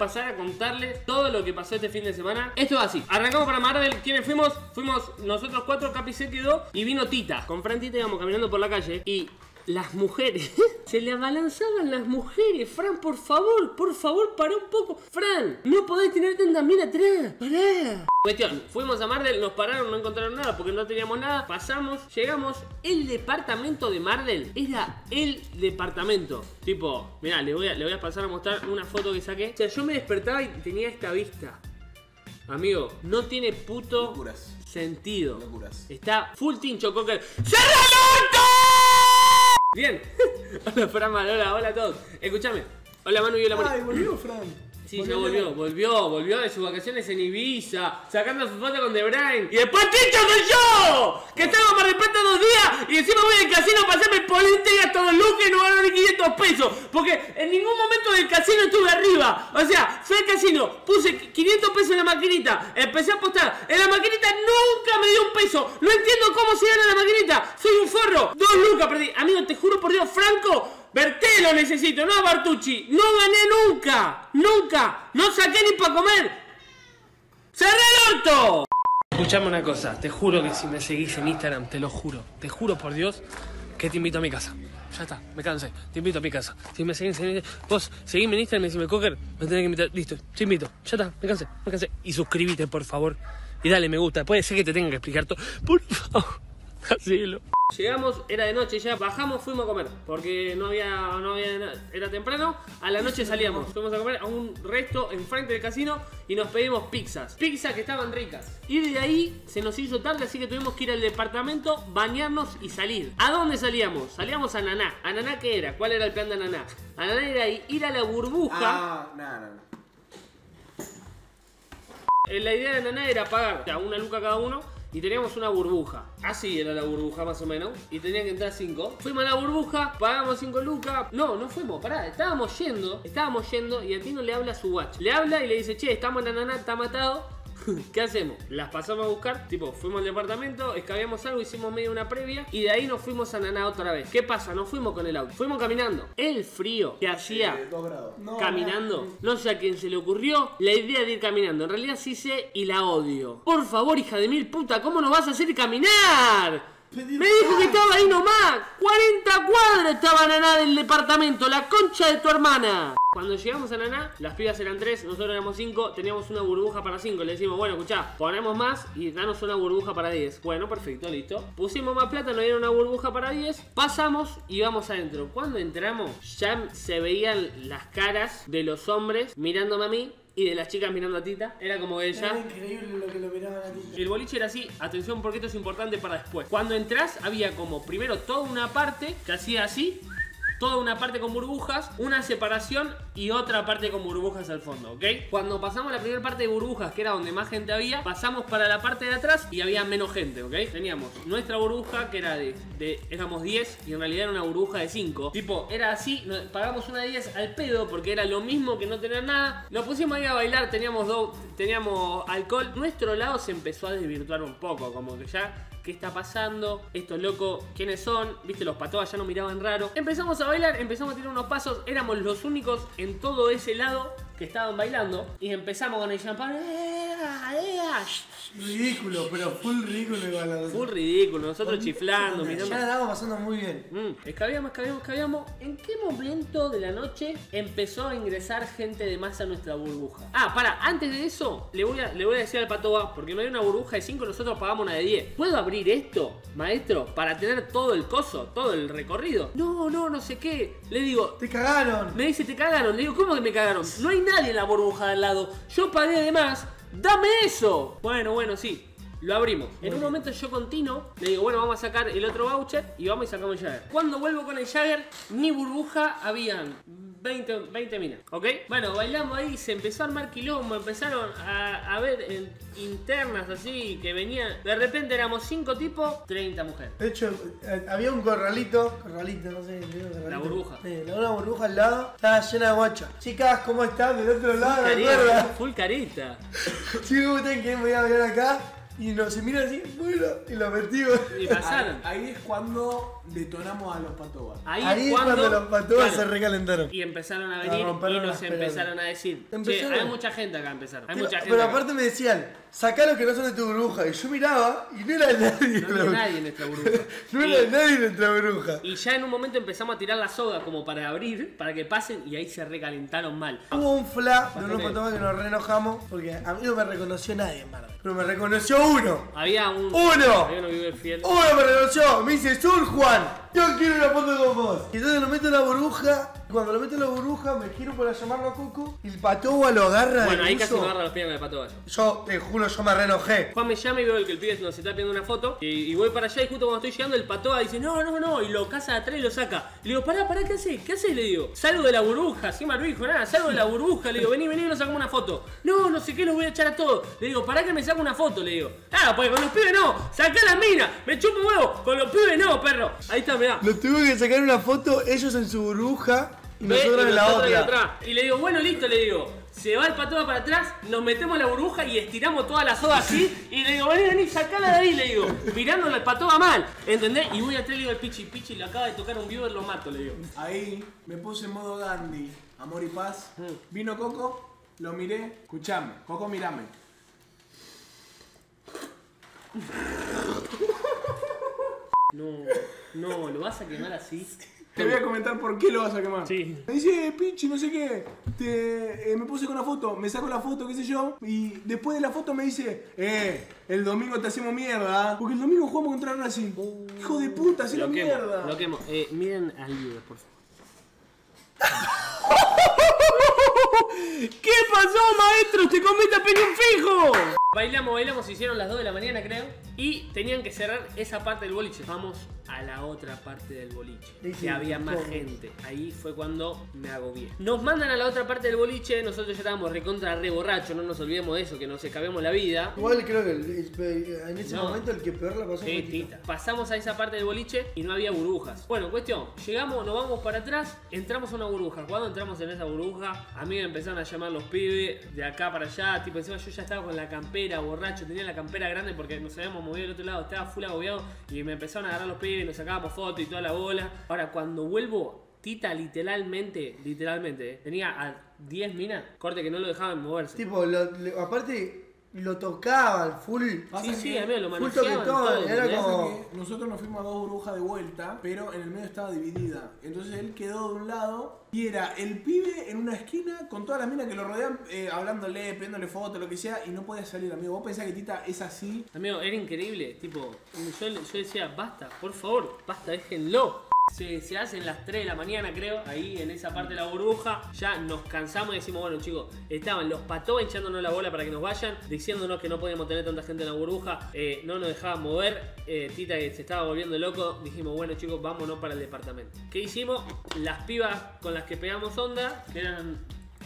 pasar a contarles todo lo que pasó este fin de semana. Esto es así. Arrancamos para Marvel. ¿Quiénes fuimos? Fuimos nosotros cuatro, Capi se quedó y vino Tita. Con Fran Tita íbamos caminando por la calle y las mujeres. Se le abalanzaban las mujeres. Fran, por favor, por favor, para un poco. Fran, no podés tener tanta mira atrás. Pará. Cuestión, fuimos a Marvel, nos pararon, no encontraron nada porque no teníamos nada. Pasamos, llegamos. El departamento de Marvel era el departamento. Tipo, mirá, le voy a, le voy a pasar a mostrar una foto que saqué. O sea, yo me despertaba y tenía esta vista. Amigo, no tiene puto Locuras. sentido. Locuras. Está full tincho cocker. ¡Cierra el orto! Bien. hola, Fran hola, hola a todos. Escúchame. Hola, Manu y hola, Manu. Ay, volvió Fran. Sí, ya volvió, volvió, volvió de sus vacaciones en Ibiza, sacando su foto con The Brain. Y después Tincho soy yo, que Mar del Plata dos días y encima voy al casino a pasarme el polente y gasto los lucas y no ni 500 pesos. Porque en ningún momento del casino estuve arriba. O sea, fui al casino, puse 500 pesos en la maquinita, empecé a apostar. En la maquinita nunca me dio un peso. No entiendo cómo se gana la maquinita. Soy un forro. Dos lucas perdí. Amigo, te juro por Dios, Franco. Berté lo necesito, no a Bartucci. No gané nunca, nunca. No saqué ni para comer. ¡Cerré el orto! Escuchame una cosa, te juro que si me seguís en Instagram, te lo juro, te juro por Dios, que te invito a mi casa. Ya está, me cansé, te invito a mi casa. Si me seguís en Instagram, vos seguime en Instagram y decime, Cocker, me tenés que invitar. Listo, te invito. Ya está, me cansé, me cansé. Y suscríbete, por favor. Y dale me gusta. Puede ser que te tenga que explicar todo. Por favor, hacelo. Llegamos, era de noche ya, bajamos, fuimos a comer, porque no había, no había, era temprano, a la noche salíamos, fuimos a comer a un resto enfrente del casino y nos pedimos pizzas, pizzas que estaban ricas. Y de ahí se nos hizo tarde, así que tuvimos que ir al departamento, bañarnos y salir. ¿A dónde salíamos? Salíamos a Naná. ¿A Naná qué era? ¿Cuál era el plan de Naná? A Naná era ir a la burbuja. Ah, no, no, no. Eh, La idea de Naná era pagar una luca cada uno y teníamos una burbuja. Así era la burbuja más o menos. Y tenían que entrar cinco. Fuimos a la burbuja, pagamos cinco lucas. No, no fuimos, pará, estábamos yendo, estábamos yendo y a Tino le habla su watch. Le habla y le dice, che, estamos en Naná, está matado. ¿Qué hacemos? Las pasamos a buscar, tipo, fuimos al departamento, escabeamos algo, hicimos medio una previa y de ahí nos fuimos a Naná otra vez. ¿Qué pasa? No fuimos con el auto, fuimos caminando. El frío que hacía Eh, dos grados. No, caminando. No sé a quién se le ocurrió la idea de ir caminando. En realidad sí sé y la odio. Por favor, hija de mil puta, ¿cómo nos vas a hacer caminar? Pedir Me dijo que estaba ahí nomás. 40 cuadras estaba Naná del departamento. La concha de tu hermana. Cuando llegamos a Naná, las pibas eran tres, nosotros éramos cinco, teníamos una burbuja para cinco. Le decimos, bueno, escuchá, ponemos más y danos una burbuja para 10. Bueno, perfecto, listo. Pusimos más plata, nos dieron una burbuja para 10. Pasamos y vamos adentro. Cuando entramos, ya se veían las caras de los hombres mirándome a mí y de las chicas mirando a Tita. Era como que Era increíble lo que lo miraban a ti. El boliche era así, atención porque esto es importante para después. Cuando entras había como primero toda una parte que hacía así, toda una parte con burbujas, una separación y otra parte con burbujas al fondo, ¿ok? Cuando pasamos la primera parte de burbujas, que era donde más gente había, pasamos para la parte de atrás y había menos gente, ¿ok? Teníamos nuestra burbuja que era de, éramos 10 y en realidad era una burbuja de 5. Tipo, era así, pagamos una de 10 al pedo porque era lo mismo que no tener nada. Nos pusimos ahí a bailar, teníamos dos, teníamos alcohol. Nuestro lado se empezó a desvirtuar un poco, como que ya ¿Qué está pasando? Estos locos, ¿quiénes son? Viste, los patobas ya nos miraban raro. Empezamos a bailar, empezamos a tirar unos pasos. Éramos los únicos en todo ese lado que estaban bailando. Y empezamos con el champán. ¡Ea, ea! Ridículo, pero full ridículo igual. Full ridículo, nosotros chiflando, Ya mirando. la estábamos pasando muy bien. Mm, escabeamos, escabeamos, escabeamos. ¿En qué momento de la noche empezó a ingresar gente de más a nuestra burbuja? Ah, para, antes de eso, le voy a, le voy a decir al patoba, porque no hay una burbuja de 5, nosotros pagamos una de 10. ¿Puedo abrir esto, maestro, para tener todo el coso, todo el recorrido? No, no, no sé qué. Le digo, Te cagaron. me dice, te cagaron. Le digo, ¿cómo que me cagaron? No hay nadie en la burbuja de al lado. Yo pagué de más. ¡Dame eso! Bueno, bueno, sí. Lo abrimos. En un momento yo con Tino le digo, bueno, vamos a sacar el otro voucher y vamos y sacamos el Jagger. Cuando vuelvo con el Jagger, mi burbuja habían 20, 20 minas, ¿ok? Bueno, bailamos ahí, se empezó a armar quilombo, empezaron a, a ver en- internas así que venían. De repente éramos 5 tipos, 30 mujeres. De hecho, eh, había un corralito, corralito, no sé, corralito. La burbuja. Sí, la- una burbuja al lado, estaba llena de guachas. Chicas, ¿cómo están? Del otro lado, ¿me Carita, acuerdas? full carita. Chicos, ¿cómo están? Que me voy a ver acá. Y nos se miran así, bueno, y lo metimos. Y pasaron. Ahí, ahí es cuando detonamos a los patobas. Ahí, Ahí es cuando, cuando los patobas claro, se recalentaron. Y empezaron a venir y nos empezaron a decir, che, Empezaron. hay mucha gente acá, empezaron. Hay Pero, mucha gente pero acá. aparte me decían, sacá los que no son de tu burbuja. Y yo miraba y no era nadie. No en la nadie en nuestra burbuja. No Y- era nadie en nuestra burbuja. Y ya en un momento empezamos a tirar la soga como para abrir, para que pasen, y ahí se recalentaron mal. Hubo un fla de unos patobas que nos re enojamos porque a mí no me reconoció nadie en Marvel. Pero me reconoció uno. Había un. ¡Uno! Había uno vive fiel. Uno me reconoció. Me dice, Sur Juan, one. Yo quiero una foto con vos. Y entonces lo meto en la burbuja. Y cuando lo meto en la burbuja me giro para llamarlo a Coco. Y el patoba lo agarra Bueno, del ahí casi uso. me agarra las piernas de pato gallo. Yo te juro, yo me re enojé. Juan me llama y veo que el pibe nos está pidiendo una foto. Y, y voy para allá y justo cuando estoy llegando, el patoa dice, no, no, no. Y lo caza de atrás y lo saca. Le digo, pará, pará, ¿qué haces? ¿Qué haces? Le digo, salgo de la burbuja, sin barbijo, nada, salgo de la burbuja. Le digo, vení, vení, nos sacamos una foto. No, no sé qué, los voy a echar a todos. Le digo, pará que me saco una foto, le digo. Ah, pues con los pibes no, sacá la mina, me chupo huevo, con los pibes no, perro. Ahí está, mirá. Nos tuvimos que sacar una foto, ellos en su burbuja y nosotros en la otra. atrás. Y le digo, bueno, listo, le digo. Se va el patoa para atrás, nos metemos en la burbuja y estiramos toda la soga así. Y le digo, vení, vení, sacala de ahí, le digo. Mirándole al patoa mal, ¿entendés? Y voy atrás y le digo al Pichi, Pichi le acaba de tocar un viewer, lo mato, le digo. Ahí me puse en modo Gandhi, amor y paz. Mm. Vino Coco, lo miré, escuchame, Coco mirame. No, no, ¿lo vas a quemar así? Te voy a comentar por qué lo vas a quemar. Sí. Me dice, eh, pinche, no sé qué. Te, eh, me puse con la foto, me saco la foto, qué sé yo. Y después de la foto me dice, eh, el domingo te hacemos mierda. ¿ah? Porque el domingo jugamos contra Racing. Hijo de puta, Lo quemo, mierda. lo quemo. Eh, miren al viewer, por favor. ¿Qué pasó, maestro? ¡Te comiste a peñón fijo! Bailamos, bailamos, se hicieron las 2 de la mañana, creo. Y tenían que cerrar esa parte del boliche. Vamos a la otra parte del boliche. Sí, sí, que había más gente. Ahí fue cuando me agobié. Nos mandan a la otra parte del boliche. Nosotros ya estábamos recontra re borrachos. No nos olvidemos de eso, que nos escabemos la vida. Igual creo que el- el- en ese No. momento el que peor la pasó Sí, fue. Tita. Pasamos a esa parte del boliche y no había burbujas. Bueno, cuestión, llegamos, nos vamos para atrás, entramos a una burbuja. Cuando entramos en esa burbuja, a mí me empezaron a llamar los pibes de acá para allá. Tipo, encima yo ya estaba con la campera, borracho, tenía la campera grande porque nos habíamos movido del otro lado, estaba full agobiado y me empezaron a agarrar los pibes, nos sacábamos fotos y toda la bola. Ahora, cuando vuelvo, Tita literalmente, literalmente, eh, tenía a 10 minas, corte que no lo dejaban moverse. Tipo, lo- le- aparte lo tocaban full. sí, sí, a mí lo Full manejaban toquetón, todo, era ¿entendés? como- nosotros nos fuimos a dos burbujas de vuelta, pero en el medio estaba dividida. Entonces él quedó de un lado y era el pibe en una esquina con todas las minas que lo rodean, eh, hablándole, pidiéndole fotos, lo que sea, y no podía salir, amigo. Vos pensás que Tita es así. Amigo, era increíble, tipo, yo, yo decía, basta, por favor, basta, déjenlo. Se, hacen las 3 de la mañana, creo, ahí en esa parte de la burbuja. Ya nos cansamos y decimos, bueno, chicos, estaban los pató hinchándonos la bola para que nos vayan, diciéndonos que no podíamos tener tanta gente en la burbuja, eh, no nos dejaban mover. eh, Tita que se estaba volviendo loco, dijimos, bueno, chicos, vámonos para el departamento. ¿Qué hicimos? Las pibas con las que pegamos onda, eran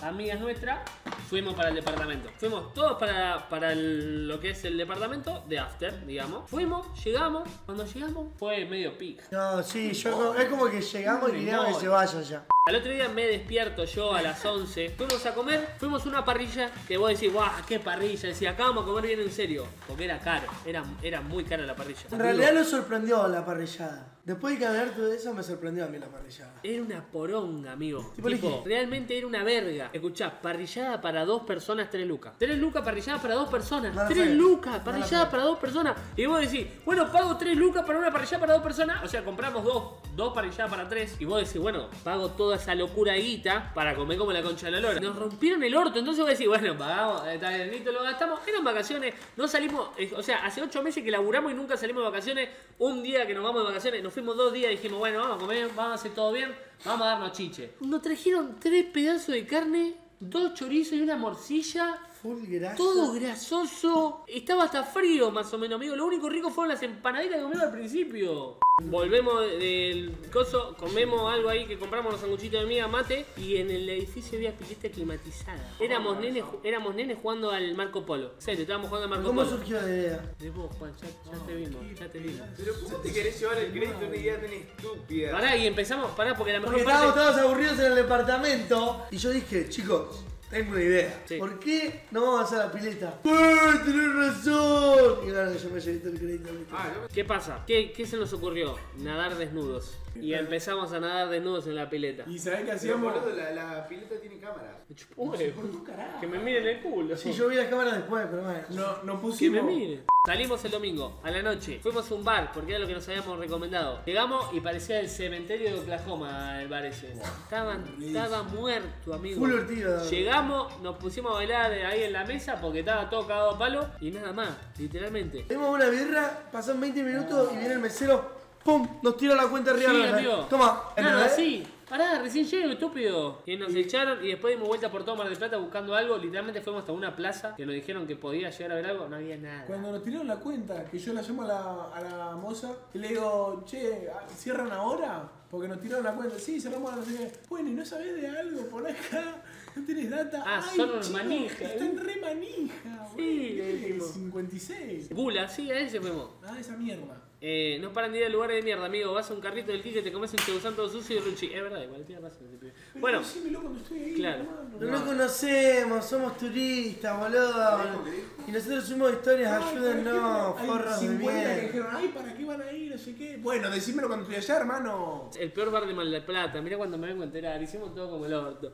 amigas nuestras, fuimos para el departamento. Fuimos todos para, para el- lo que es el departamento de After, digamos. Fuimos, llegamos. Cuando llegamos fue medio pija. No, sí, yo como- es como que llegamos y queríamos que se vaya ya. Al otro día me despierto yo a las 11. Fuimos a comer, fuimos a una parrilla que vos decís, guau, qué parrilla. Decía, acá vamos a comer bien en serio. Porque era caro, era, era muy cara la parrilla. En realidad nos sorprendió la parrillada. Después de caminar todo eso me sorprendió a mí la parrillada. Era una poronga, amigo. Tipo, dije- realmente era una verga. Escuchá, parrillada para dos personas, tres lucas. Tres lucas, parrillada para dos personas. Tres lucas, parrillada para dos personas. Y vos decís, bueno, pago tres lucas para una parrillada para dos personas. O sea, compramos dos, dos parrilladas para tres. Y vos decís, bueno, pago toda esa locura guita para comer como la concha de la lora. Nos rompieron el orto. Entonces vos decís, bueno, pagamos, está bien, listo, lo gastamos. Eran vacaciones, no salimos, eh, o sea, hace ocho meses que laburamos y nunca salimos de vacaciones. Un día que nos vamos de vacaciones, nos fuimos dos días y dijimos, bueno, vamos a comer, vamos a hacer todo bien, vamos a darnos chiche. Nos trajeron tres pedazos de carne, dos chorizos y una morcilla. Full grasa. Todo grasoso. Estaba hasta frío, más o menos, amigo. Lo único rico fueron las empanaditas que comimos al principio. Volvemos del coso, comemos algo ahí que compramos los sanguchitos de miga, mate. Y en el edificio había pileta climatizada. Éramos nenes, éramos nenes jugando al Marco Polo. En serio, estábamos jugando al Marco ¿Cómo Polo. surgió la idea? De vos, Juan, ya, ya te vimos, ya te vimos. Pero ¿cómo te querés llevar el crédito de una idea tan estúpida? Pará, y empezamos, pará, porque la mejor Porque parte... estábamos todos aburridos en el departamento. Y yo dije, chicos, Tengo una idea. Sí. ¿Por qué no vamos a la pileta? ¡Eh, tenés razón! Y claro, yo me llevé todo el crédito. Ah, ¿Qué pasa? ¿Qué, qué se nos ocurrió? Nadar desnudos. Y empezamos a nadar desnudos en la pileta. ¿Y sabés qué Pero, hacíamos? boludo, la, la pileta tiene cámaras. Me chupó un huevo. Que me miren el culo. Sí, yo vi las cámaras después, pero bueno. No, Que pusimos. me miren. Salimos el domingo, a la noche. Fuimos a un bar, porque era lo que nos habíamos recomendado. Llegamos y parecía el cementerio de Oklahoma, el bar ese. Estaban, estaba muerto, amigo. Full ortiga. Llegamos, nos pusimos a bailar ahí en la mesa porque estaba todo cagado a palo y nada más, literalmente. Tenemos una birra, pasan 20 minutos y viene el mesero, ¡pum! Nos tira la cuenta arriba. Sí, de la- amigo. Toma. Nada, ¿entendés? sí. Pará, recién llego, estúpido. Y nos echaron y después dimos vuelta por todo Mar del Plata buscando algo. Literalmente fuimos hasta una plaza que nos dijeron que podía llegar a ver algo. No había nada. Cuando nos tiraron la cuenta, que yo la llamo a la, a la moza y le digo, che, ¿cierran ahora? Porque nos tiraron la cuenta. Sí, cerramos a no sé qué. Bueno, ¿y no sabés de algo por acá? ¿No tenés data? Ah, Ay, son unos chico, manijas, Están ¿eh? re manija, Sí, dijimos. 56. Gula, sí, a ese fuimos. Ah, esa mierda. Eh, no paran de ir a lugares de mierda, amigo. Vas a un carrito del Kike, te comes un chebusán todo sucio y ruchi. Es verdad, igual tiene razón. Pero Bueno, decímelo cuando estoy ahí, claro. hermano. No lo conocemos, somos turistas, boludo. Y nosotros subimos historias, Ay, ayúdennos, ¿para qué? forros Hay de 50 que bien. dijeron, ay, ¿para qué van a ir? No sé qué. Bueno, decímelo cuando estoy allá, hermano. el peor bar de Mar del Plata. Mirá cuando me vengo a enterar. Hicimos todo como el orto.